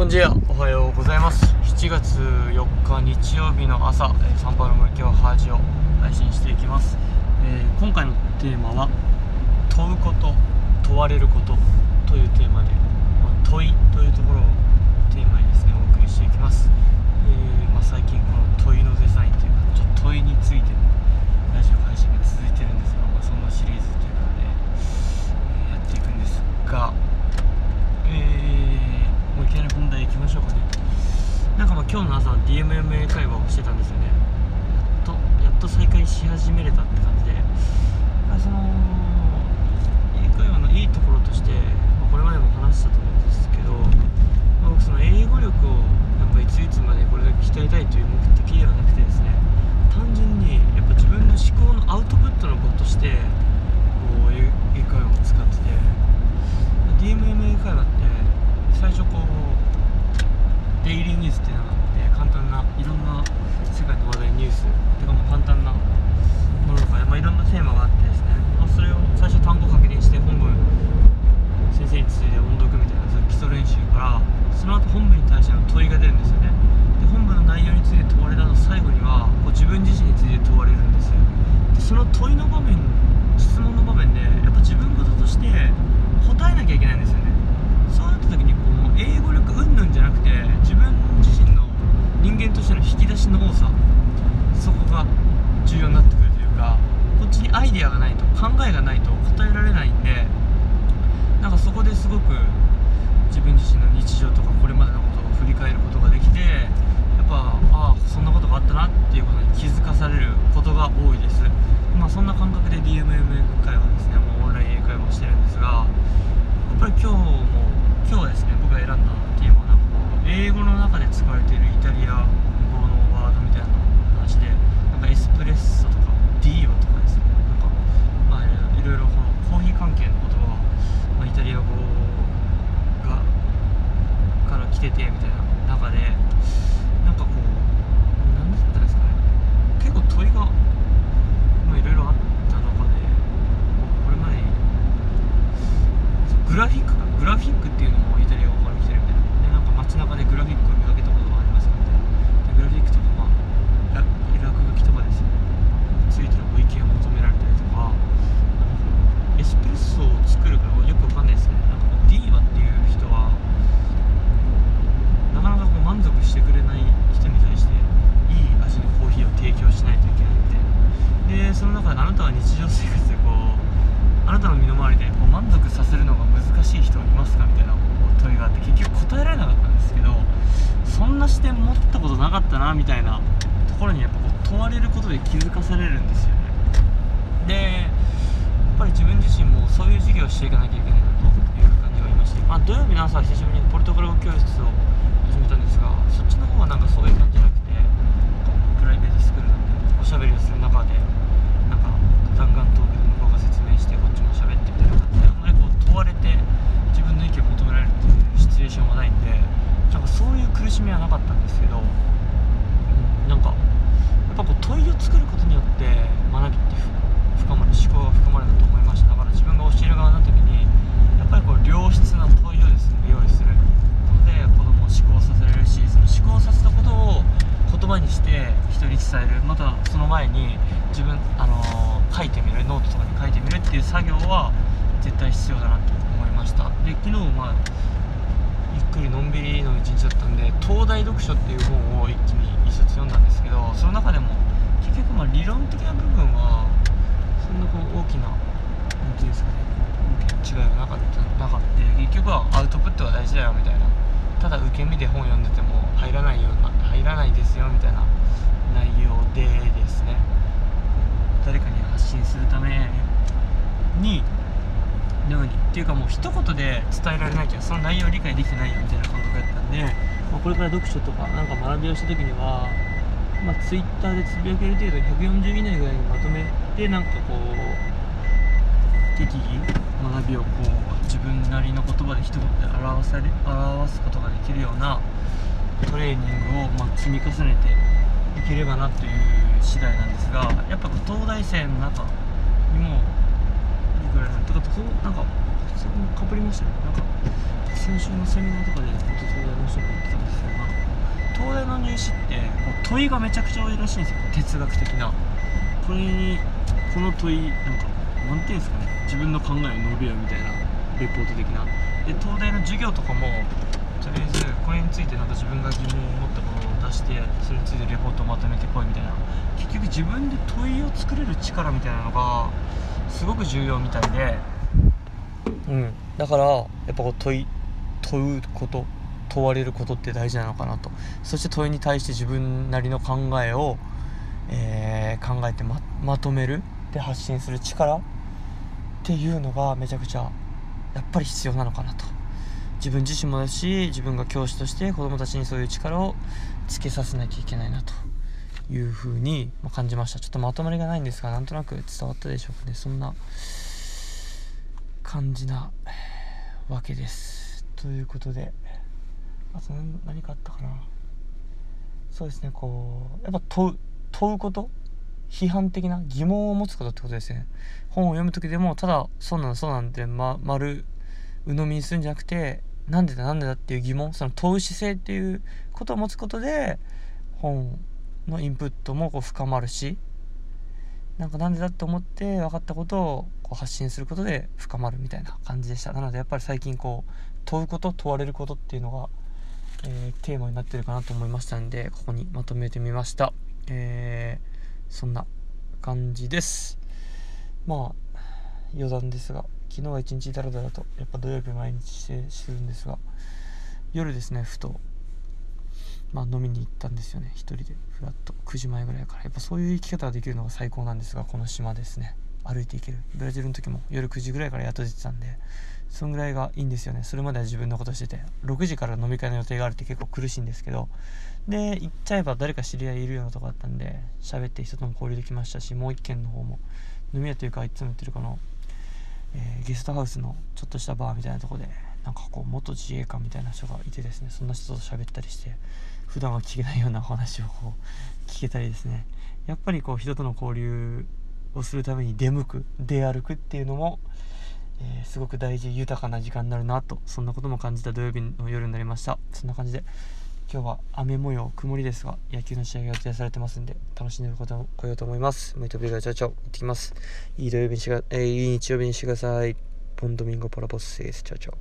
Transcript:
こんにちは。おはようございます。7月4日日曜日の朝、えー、サンパウロ森京ハージを配信していきます、えー今回のテーマは問うこと問われることというテーマで、まあ問いというところをテーマにですねお送りしていきます、えーまあ、最近この問いのデザインというかちょっと問いについてのラジオ配信が続いてるんですが、まあ、そんなシリーズということで、えーやっていくんですがえー、もういきなり本題いきましょうかねあ今日の朝 DMMA 会話をしてたんですよね。やっとやっと再開し始めれたって感じで。まあその英会話のいいところとして、まあこれまでも話したと思うんですけど、まあ僕その英語力をなんかいついつまでこれだけ鍛えたいという目的ではなくてですね単純にやっぱ自分の思考のアウトプットの場としてこう英英会話を使ってて DMMA 会話って最初こうデイリーニュースっていうのがあって簡単ないろんな世界の話題ニュースてかまあ簡単なものとか、まあ、いろんなテーマがあってですね、まあ、それを最初単語確認して本文先生について音読みたいなそういう基礎練習からその後本文に対しての問いが出るんですよねで本文の内容について問われた後最後にはこう自分自身について問われるんですよでその問いの場面質問の場面でやっぱ自分事として答えなきゃいけないんですよねそうなった時にこう英語力云々じゃなくて自分自身の人間としての引き出しの多さそこが重要になってくるというかこっちにアイデアがないと考えがないと答えられないんでなんかそこですごく自分自身の日常とかこれまでのことを振り返ることができてやっぱああそんなことがあったなっていうことに気づかされることが多いですまあそんな感覚で DMM 会話ですねもうオンライン英会話をしてるんですがやっぱり今日も今日はですね僕が選んだテーマはなんかこう英語の中で使われているイタリア語のワードみたいな話でなんかエスプレッソとかディーオとかですねなんかまあいろいろこのコーヒー関係の言葉が、まあ、イタリア語がから来ててみたいな中でなんかこう何だったんですかね結構問いがまあいろいろあった中でこれまでにグラフィックかグラフィックっていうのもイタリア語から来てるみたいなでなんか街中でグラフィックを見かけたことがありますみたいなでグラフィックとかまあラ落書きとかですねついてるご意見を求められたりとかなんかエスプレッソを作るからよくわかんないですねなんかこうディーバっていう人はなかなかこう満足してくれない人に対していい味のコーヒーを提供しないといけないみたいなでその中で日常生活でこうあなたの身の回りでこう満足させるのが難しい人いますかみたいなこう問いがあって結局答えられなかったんですけどそんな視点持ったことなかったなみたいなところにやっぱこう問われることで気づかされるんですよね。でやっぱり自分自身もそういう授業をしていかなきゃいけないなという感じがありまして、まあ、土曜日の朝久しぶりにポルトガル語教室を始めたんですがそっちの方はなんかそういう感じじゃなくてプライベートスクールなんでおしゃべりをする中でなんか弾丸トークで向こうが説明してこっちも喋ってみたいな感じであんまりこう問われて自分の意見を求められるっていうシチュエーションはないんでなんかそういう苦しみはなかったんですけど、うん、なんかやっぱこう問いを作ることによって学びって深まる思考が深まるんだと思いましただから自分が教える側の時にやっぱりこう良質な問いをですね用意することで子供を思考させられるしその思考させたことを言葉にして人に伝えるまたその前に自分、あのー書いてみるノートとかに書いてみるっていう作業は絶対必要だなと思いました。で昨日まあゆっくりのんびりの一日だったんで東大読書っていう本を一気に一冊読んだんですけどその中でも結局まあ理論的な部分はそんなこう大きな何ていうんですかね違いがなかったなかって結局はアウトプットが大事だよみたいな。ただ受け身で本読んでても入らないような入らないですよみたいな内容でですね誰かに発信するためにのようにっていうかもう一言で伝えられなきゃその内容を理解できてないよみたいな感覚だったんで、まあこれから読書とかなんか学びをした時にはまあ、ツイッターでつぶやける程度140以内ぐらいにまとめてなんかこう適宜学びをこう自分なりの言葉で一言で表され表すことができるようなトレーニングをま積み重ねていければなという次第なんですがやっぱ東大生の中にもいくらいなんとかそうなんか普そこもかぶりましたね。なんか先週のセミナーとかで東大の人も言ってたんですけどなんか東大の入試ってこう問いがめちゃくちゃ多いらしいんですよ。哲学的な。これにこの問いなんかなんていうんですかね。自分の考えを述べようみたいなレポート的な。で東大の授業とかもとりあえずこれについてなんか自分が疑問を持ったことを出してそれについてレポートをまとめてこいみたいな。結局自分で問いを作れる力みたいなのがすごく重要みたいで。うん。だからやっぱこう問い問うこと問われることって大事なのかなと。そして問いに対して自分なりの考えを、えー、考えてままとめるで発信する力っていうのがめちゃくちゃやっぱり必要なのかなと。自分自身もだし自分が教師として子どもたちにそういう力をつけさせなきゃいけないなと。いうふうに感じました。ちょっとまとまりがないんですがなんとなく伝わったでしょうかね。そんな感じなわけです。ということであと何かあったかな。そうですねこうやっぱ問う問うこと？批判的な？疑問を持つことってことですね。本を読む時でもただそうなんそうなんて、ま、丸鵜呑みにするんじゃなくてなんでだなんでだっていう疑問その問う姿勢っていうことを持つことで本のインプットもこう深まるしなんかなんでだって思って分かったことをこう発信することで深まるみたいな感じでした。なのでやっぱり最近こう問うこと問われることっていうのが、えー、テーマになってるかなと思いましたんでここにまとめてみました。えーそんな感じです。まあ余談ですが昨日は一日だらだらとやっぱ土曜日毎日してしてるんですが夜ですねふとまあ飲みに行ったんですよね。一人で。ふらっと。9時前ぐらいから。やっぱそういう生き方ができるのが最高なんですがこの島ですね。歩いていける。ブラジルの時も夜9時ぐらいからやっと出てたんでそんぐらいがいいんですよね。それまでは自分のことしてて。6時から飲み会の予定があるって結構苦しいんですけど。で行っちゃえば誰か知り合いいるようなとこだったんで喋って人とも交流できましたしもう一軒の方も。飲み屋というかいつも言ってるかの、えー、ゲストハウスのちょっとしたバーみたいなとこでなんかこう元自衛官みたいな人がいてですねそんな人と喋ったりして普段は聞けないようなお話をこう聞けたりですね。やっぱりこう人との交流をするために出向く出歩くっていうのも、えー、すごく大事豊かな時間になるなとそんなことも感じた土曜日の夜になりました。そんな感じで今日は雨模様曇りですが野球の試合が予定されてますんで楽しんでる方も来ようと思います。メイトビルガチャチャ行ってきます。いい土曜日にしが、えー、いい日曜日にしてください。ボンドミンゴポラボスセースチャチャ。